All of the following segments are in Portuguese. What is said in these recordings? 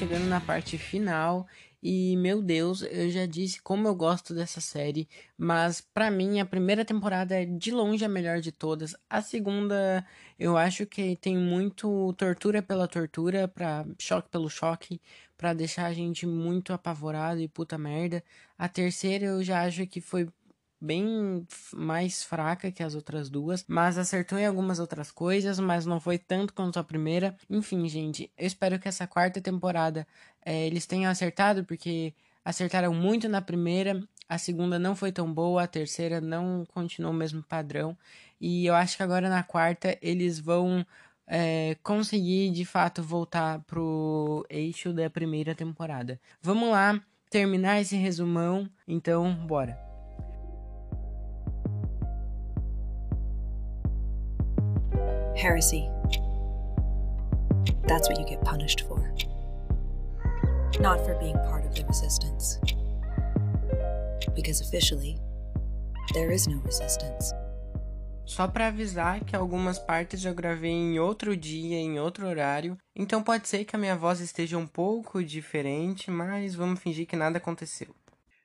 chegando na parte final e meu Deus, eu já disse como eu gosto dessa série, mas para mim a primeira temporada é de longe a melhor de todas. A segunda, eu acho que tem muito tortura pela tortura, para choque pelo choque, para deixar a gente muito apavorado e puta merda. A terceira eu já acho que foi bem mais fraca que as outras duas, mas acertou em algumas outras coisas, mas não foi tanto quanto a primeira. Enfim, gente, eu espero que essa quarta temporada é, eles tenham acertado, porque acertaram muito na primeira, a segunda não foi tão boa, a terceira não continuou o mesmo padrão, e eu acho que agora na quarta eles vão é, conseguir de fato voltar pro eixo da primeira temporada. Vamos lá terminar esse resumão, então bora. Heresy. That's what you get punished for. Not for being part of the resistance. Because officially, there is no resistance. Só para avisar que algumas partes eu gravei em outro dia, em outro horário, então pode ser que a minha voz esteja um pouco diferente, mas vamos fingir que nada aconteceu.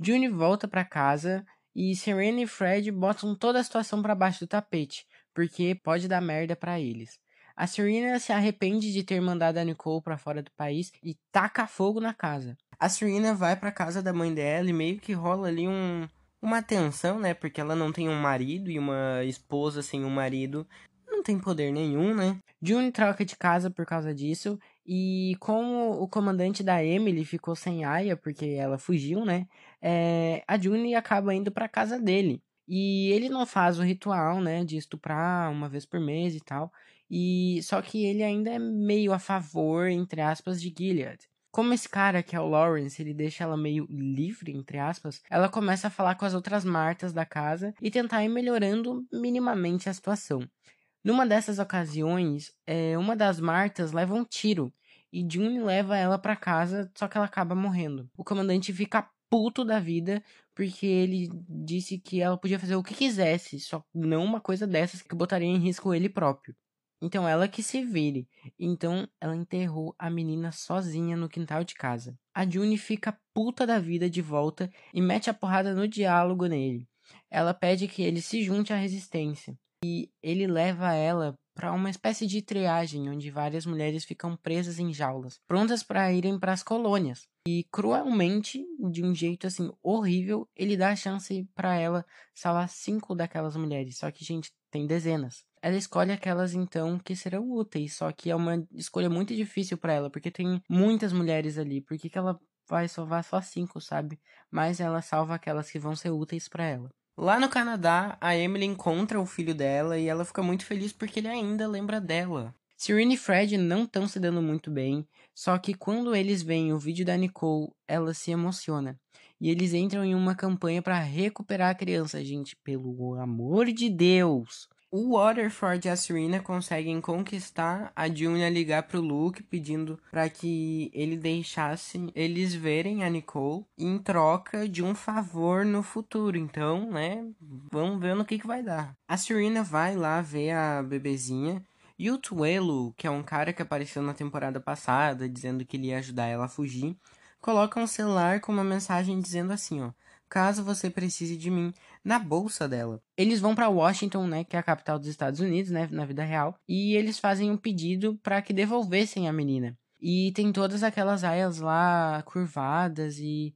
June volta para casa e Serena e Fred botam toda a situação para baixo do tapete, porque pode dar merda para eles. A Serena se arrepende de ter mandado a Nicole para fora do país e taca fogo na casa. A Serena vai para casa da mãe dela e meio que rola ali um, uma tensão, né? Porque ela não tem um marido e uma esposa sem um marido não tem poder nenhum, né? June troca de casa por causa disso e como o comandante da Emily ficou sem Aya porque ela fugiu, né? É, a June acaba indo para casa dele. E ele não faz o ritual, né, de estuprar uma vez por mês e tal. E só que ele ainda é meio a favor, entre aspas, de Gilead. Como esse cara que é o Lawrence, ele deixa ela meio livre, entre aspas, ela começa a falar com as outras Martas da casa e tentar ir melhorando minimamente a situação. Numa dessas ocasiões, é, uma das Martas leva um tiro e June leva ela para casa, só que ela acaba morrendo. O comandante fica puto da vida porque ele disse que ela podia fazer o que quisesse, só não uma coisa dessas que botaria em risco ele próprio. Então ela que se vire. Então ela enterrou a menina sozinha no quintal de casa. A June fica puta da vida de volta e mete a porrada no diálogo nele. Ela pede que ele se junte à resistência e ele leva ela para uma espécie de triagem onde várias mulheres ficam presas em jaulas, prontas para irem para as colônias. E cruelmente, de um jeito assim horrível, ele dá a chance para ela salvar cinco daquelas mulheres. Só que, gente, tem dezenas. Ela escolhe aquelas então que serão úteis, só que é uma escolha muito difícil para ela, porque tem muitas mulheres ali. Por que, que ela vai salvar só cinco, sabe? Mas ela salva aquelas que vão ser úteis para ela. Lá no Canadá, a Emily encontra o filho dela e ela fica muito feliz porque ele ainda lembra dela. Serena e Fred não estão se dando muito bem, só que quando eles veem o vídeo da Nicole, ela se emociona. E eles entram em uma campanha para recuperar a criança, gente, pelo amor de Deus. O Waterford e a Serena conseguem conquistar a June a ligar pro Luke pedindo para que ele deixasse eles verem a Nicole em troca de um favor no futuro. Então, né, vamos ver no que, que vai dar. A Serena vai lá ver a bebezinha e o Tuelo, que é um cara que apareceu na temporada passada dizendo que ele ia ajudar ela a fugir, coloca um celular com uma mensagem dizendo assim, ó: caso você precise de mim, na bolsa dela. Eles vão para Washington, né, que é a capital dos Estados Unidos, né, na vida real, e eles fazem um pedido para que devolvessem a menina. E tem todas aquelas aias lá curvadas e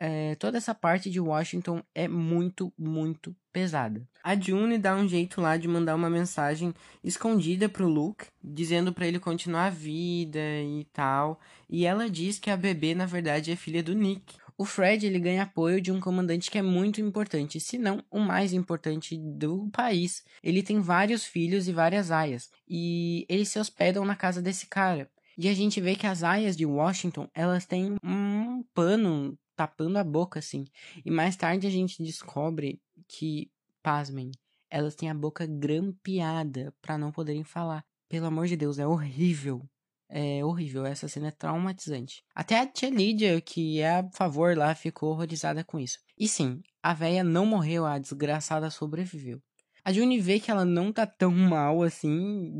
é, toda essa parte de Washington é muito, muito pesada. A June dá um jeito lá de mandar uma mensagem escondida pro Luke, dizendo para ele continuar a vida e tal. E ela diz que a bebê, na verdade, é filha do Nick. O Fred ele ganha apoio de um comandante que é muito importante, se não o mais importante do país. Ele tem vários filhos e várias aias, e eles se hospedam na casa desse cara. E a gente vê que as aias de Washington, elas têm um pano tapando a boca assim. E mais tarde a gente descobre que, pasmem, elas têm a boca grampeada para não poderem falar. Pelo amor de Deus, é horrível. É horrível, essa cena é traumatizante. Até a tia Lídia, que é a favor lá, ficou horrorizada com isso. E sim, a véia não morreu, a desgraçada sobreviveu. A June vê que ela não tá tão mal assim,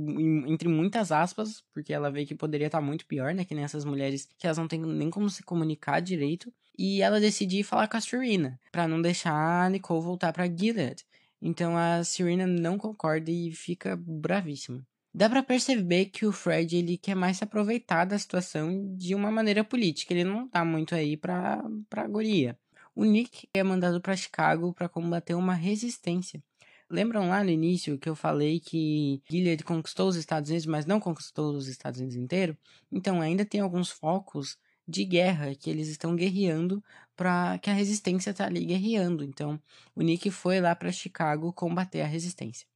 entre muitas aspas, porque ela vê que poderia estar tá muito pior, né? Que nem essas mulheres que elas não têm nem como se comunicar direito. E ela decide falar com a Serena, para não deixar a Nicole voltar pra Gilead. Então a Serena não concorda e fica bravíssima. Dá para perceber que o Fred ele quer mais se aproveitar da situação de uma maneira política. Ele não tá muito aí pra, pra guria. O Nick é mandado para Chicago para combater uma resistência. Lembram lá no início que eu falei que Gilead conquistou os Estados Unidos, mas não conquistou os Estados Unidos inteiro? Então ainda tem alguns focos de guerra que eles estão guerreando para que a resistência tá ali guerreando. Então o Nick foi lá para Chicago combater a resistência.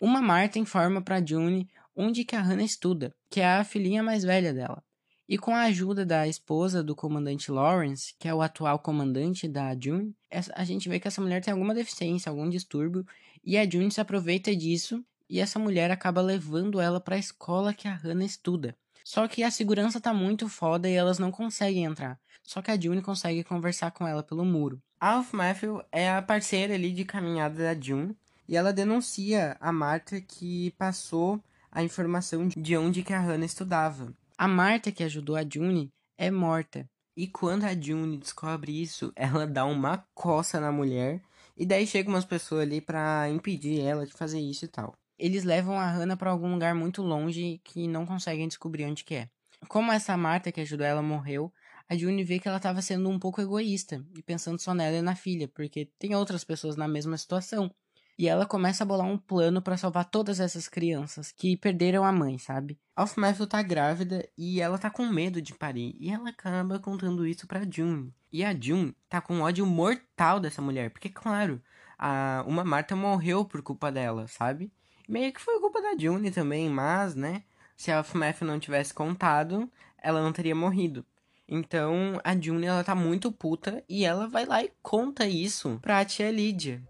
Uma Marta informa para June onde que a Hannah estuda, que é a filhinha mais velha dela. E com a ajuda da esposa do comandante Lawrence, que é o atual comandante da June, a gente vê que essa mulher tem alguma deficiência, algum distúrbio, e a June se aproveita disso e essa mulher acaba levando ela para a escola que a Hannah estuda. Só que a segurança tá muito foda e elas não conseguem entrar. Só que a June consegue conversar com ela pelo muro. Alf Matthew é a parceira ali de caminhada da June e ela denuncia a Marta que passou a informação de onde que a Hannah estudava. A Marta, que ajudou a June, é morta. E quando a June descobre isso, ela dá uma coça na mulher. E daí chegam umas pessoas ali para impedir ela de fazer isso e tal. Eles levam a Hannah para algum lugar muito longe que não conseguem descobrir onde que é. Como essa Marta que ajudou ela morreu, a June vê que ela estava sendo um pouco egoísta e pensando só nela e na filha, porque tem outras pessoas na mesma situação. E ela começa a bolar um plano para salvar todas essas crianças que perderam a mãe, sabe? Alf Matthew tá grávida e ela tá com medo de parir. E ela acaba contando isso pra June. E a June tá com ódio mortal dessa mulher. Porque, claro, a, uma Marta morreu por culpa dela, sabe? Meio que foi culpa da June também, mas, né? Se a Alf Matthew não tivesse contado, ela não teria morrido. Então, a June, ela tá muito puta e ela vai lá e conta isso pra tia Lydia.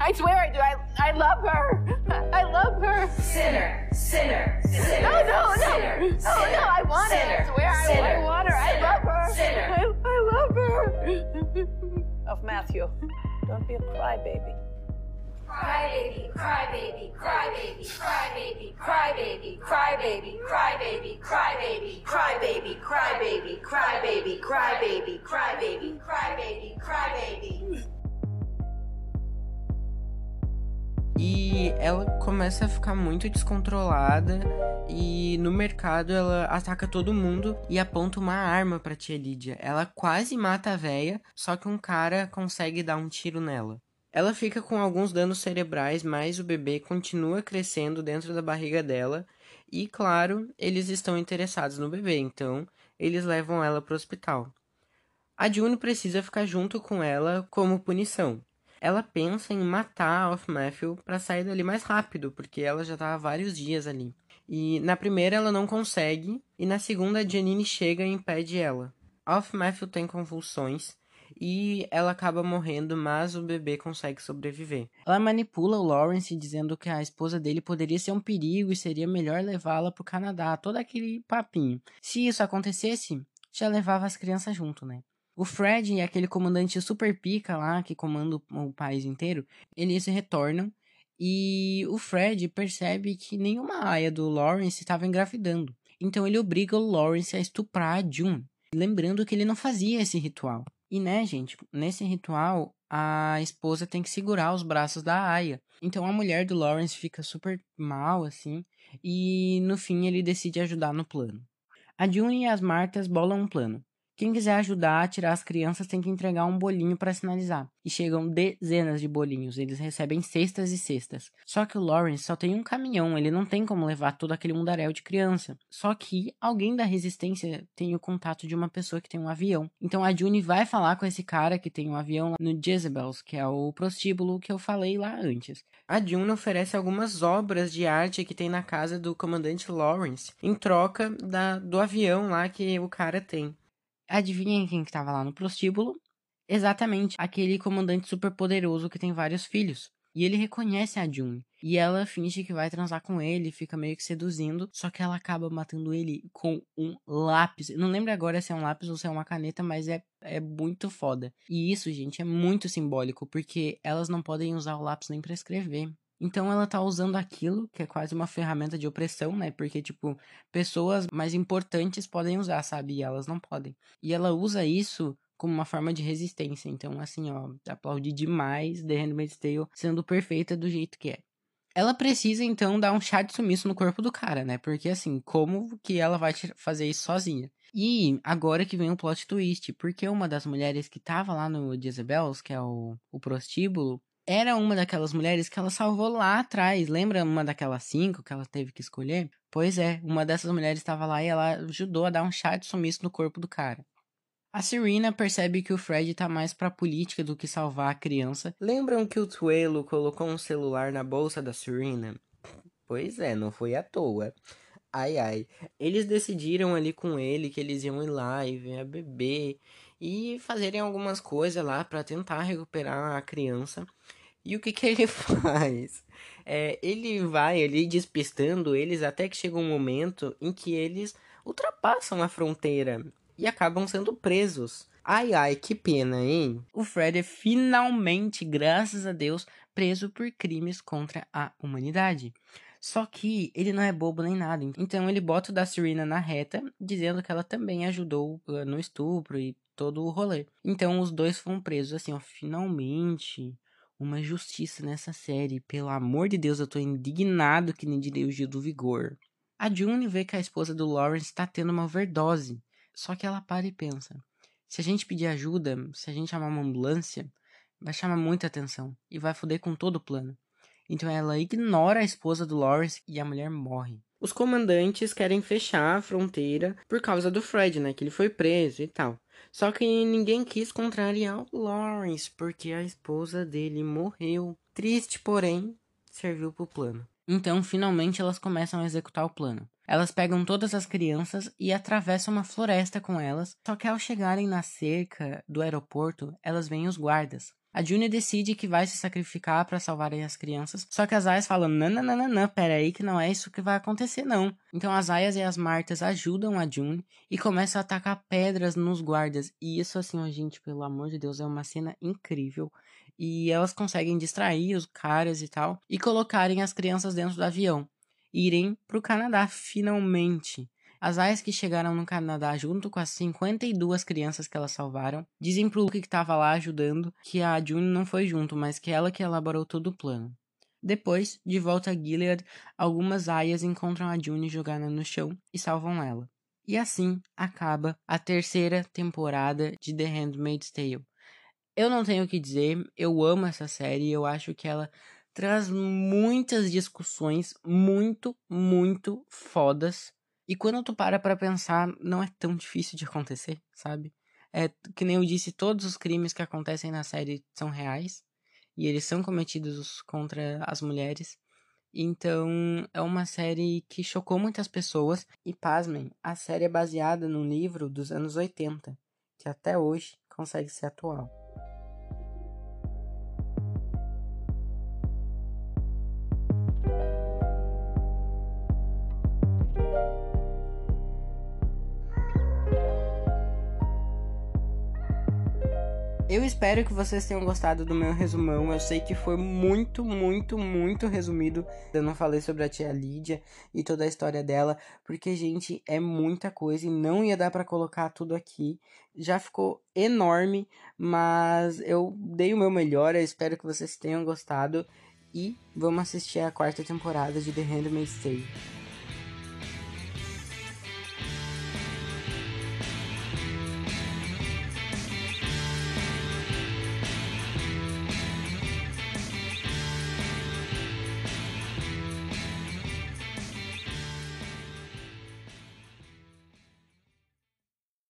I swear I do. I, I love her. I love her. Sinner, sinner, sinner. No, no, no. Sinner, no, sinner, no. I want sinner, her. I swear I, sinner, I want her. I sinner, love her. Sinner. I, I love her. Of Matthew, Don't be a crybaby. Crybaby, crybaby, crybaby, crybaby, crybaby, crybaby, crybaby, crybaby, crybaby, crybaby, crybaby, crybaby, crybaby, crybaby, crybaby, crybaby. E ela começa a ficar muito descontrolada e no mercado ela ataca todo mundo e aponta uma arma pra tia Lídia. Ela quase mata a véia, só que um cara consegue dar um tiro nela. Ela fica com alguns danos cerebrais, mas o bebê continua crescendo dentro da barriga dela. E claro, eles estão interessados no bebê, então eles levam ela para o hospital. A June precisa ficar junto com ela como punição ela pensa em matar Off Matthew para sair dali mais rápido, porque ela já tá há vários dias ali. E na primeira ela não consegue, e na segunda a Janine chega e impede ela. Off Matthew tem convulsões e ela acaba morrendo, mas o bebê consegue sobreviver. Ela manipula o Lawrence dizendo que a esposa dele poderia ser um perigo e seria melhor levá-la pro Canadá, todo aquele papinho. Se isso acontecesse, já levava as crianças junto, né? O Fred e aquele comandante super pica lá, que comanda o país inteiro, eles retornam e o Fred percebe que nenhuma aia do Lawrence estava engravidando. Então ele obriga o Lawrence a estuprar a June, lembrando que ele não fazia esse ritual. E né, gente, nesse ritual a esposa tem que segurar os braços da Aya. Então a mulher do Lawrence fica super mal assim, e no fim ele decide ajudar no plano. A June e as Martas bolam um plano. Quem quiser ajudar a tirar as crianças tem que entregar um bolinho para sinalizar. E chegam dezenas de bolinhos, eles recebem cestas e cestas. Só que o Lawrence só tem um caminhão, ele não tem como levar todo aquele mundaréu de criança. Só que alguém da resistência tem o contato de uma pessoa que tem um avião. Então a June vai falar com esse cara que tem um avião no Jezebels, que é o prostíbulo que eu falei lá antes. A June oferece algumas obras de arte que tem na casa do comandante Lawrence, em troca da, do avião lá que o cara tem. Adivinhem quem que estava lá no prostíbulo? Exatamente, aquele comandante super poderoso que tem vários filhos. E ele reconhece a June. E ela finge que vai transar com ele, fica meio que seduzindo, só que ela acaba matando ele com um lápis. Não lembro agora se é um lápis ou se é uma caneta, mas é, é muito foda. E isso, gente, é muito simbólico, porque elas não podem usar o lápis nem pra escrever. Então ela tá usando aquilo, que é quase uma ferramenta de opressão, né? Porque, tipo, pessoas mais importantes podem usar, sabe? E elas não podem. E ela usa isso como uma forma de resistência. Então, assim, ó, aplaudi demais The Handmaid's Tale sendo perfeita do jeito que é. Ela precisa, então, dar um chá de sumiço no corpo do cara, né? Porque, assim, como que ela vai fazer isso sozinha? E agora que vem o plot twist, porque uma das mulheres que tava lá no Jezebels, que é o, o prostíbulo, era uma daquelas mulheres que ela salvou lá atrás. Lembra uma daquelas cinco que ela teve que escolher? Pois é, uma dessas mulheres estava lá e ela ajudou a dar um chá de sumiço no corpo do cara. A Serena percebe que o Fred tá mais pra política do que salvar a criança. Lembram que o Tuelo colocou um celular na bolsa da Serena? Pois é, não foi à toa. Ai ai. Eles decidiram ali com ele que eles iam ir lá e ver a bebê e fazerem algumas coisas lá para tentar recuperar a criança. E o que, que ele faz? É, ele vai ali despistando eles até que chega um momento em que eles ultrapassam a fronteira e acabam sendo presos. Ai ai, que pena, hein? O Fred é finalmente, graças a Deus, preso por crimes contra a humanidade. Só que ele não é bobo nem nada. Então ele bota o da Serena na reta, dizendo que ela também ajudou uh, no estupro e todo o rolê. Então os dois foram presos. Assim, ó, finalmente uma justiça nessa série. Pelo amor de Deus, eu tô indignado que nem direi o Gil do Vigor. A June vê que a esposa do Lawrence tá tendo uma overdose. Só que ela para e pensa: se a gente pedir ajuda, se a gente chamar uma ambulância, vai chamar muita atenção e vai foder com todo o plano. Então ela ignora a esposa do Lawrence e a mulher morre. Os comandantes querem fechar a fronteira por causa do Fred, né? Que ele foi preso e tal. Só que ninguém quis contrariar o Lawrence, porque a esposa dele morreu. Triste, porém, serviu pro plano. Então, finalmente, elas começam a executar o plano. Elas pegam todas as crianças e atravessam uma floresta com elas, só que ao chegarem na cerca do aeroporto, elas veem os guardas. A June decide que vai se sacrificar para salvarem as crianças, só que as Ayas falam: não, peraí que não é isso que vai acontecer, não. Então as Ayas e as Martas ajudam a June e começam a atacar pedras nos guardas. E isso, assim, gente, pelo amor de Deus, é uma cena incrível. E elas conseguem distrair os caras e tal e colocarem as crianças dentro do avião. Irem pro Canadá, finalmente. As aias que chegaram no Canadá junto com as 52 crianças que elas salvaram dizem pro Luke que estava lá ajudando que a June não foi junto, mas que ela que elaborou todo o plano. Depois, de volta a Gilead, algumas aias encontram a June jogada no chão e salvam ela. E assim acaba a terceira temporada de The Handmaid's Tale. Eu não tenho o que dizer, eu amo essa série, eu acho que ela traz muitas discussões muito, muito fodas e quando tu para pra pensar, não é tão difícil de acontecer, sabe? É que nem eu disse, todos os crimes que acontecem na série são reais. E eles são cometidos contra as mulheres. Então, é uma série que chocou muitas pessoas. E pasmem, a série é baseada num livro dos anos 80, que até hoje consegue ser atual. Eu espero que vocês tenham gostado do meu resumão. Eu sei que foi muito, muito, muito resumido. Eu não falei sobre a tia Lídia e toda a história dela, porque, gente, é muita coisa e não ia dar para colocar tudo aqui. Já ficou enorme, mas eu dei o meu melhor. Eu espero que vocês tenham gostado. E vamos assistir a quarta temporada de The Handmaid's Tale.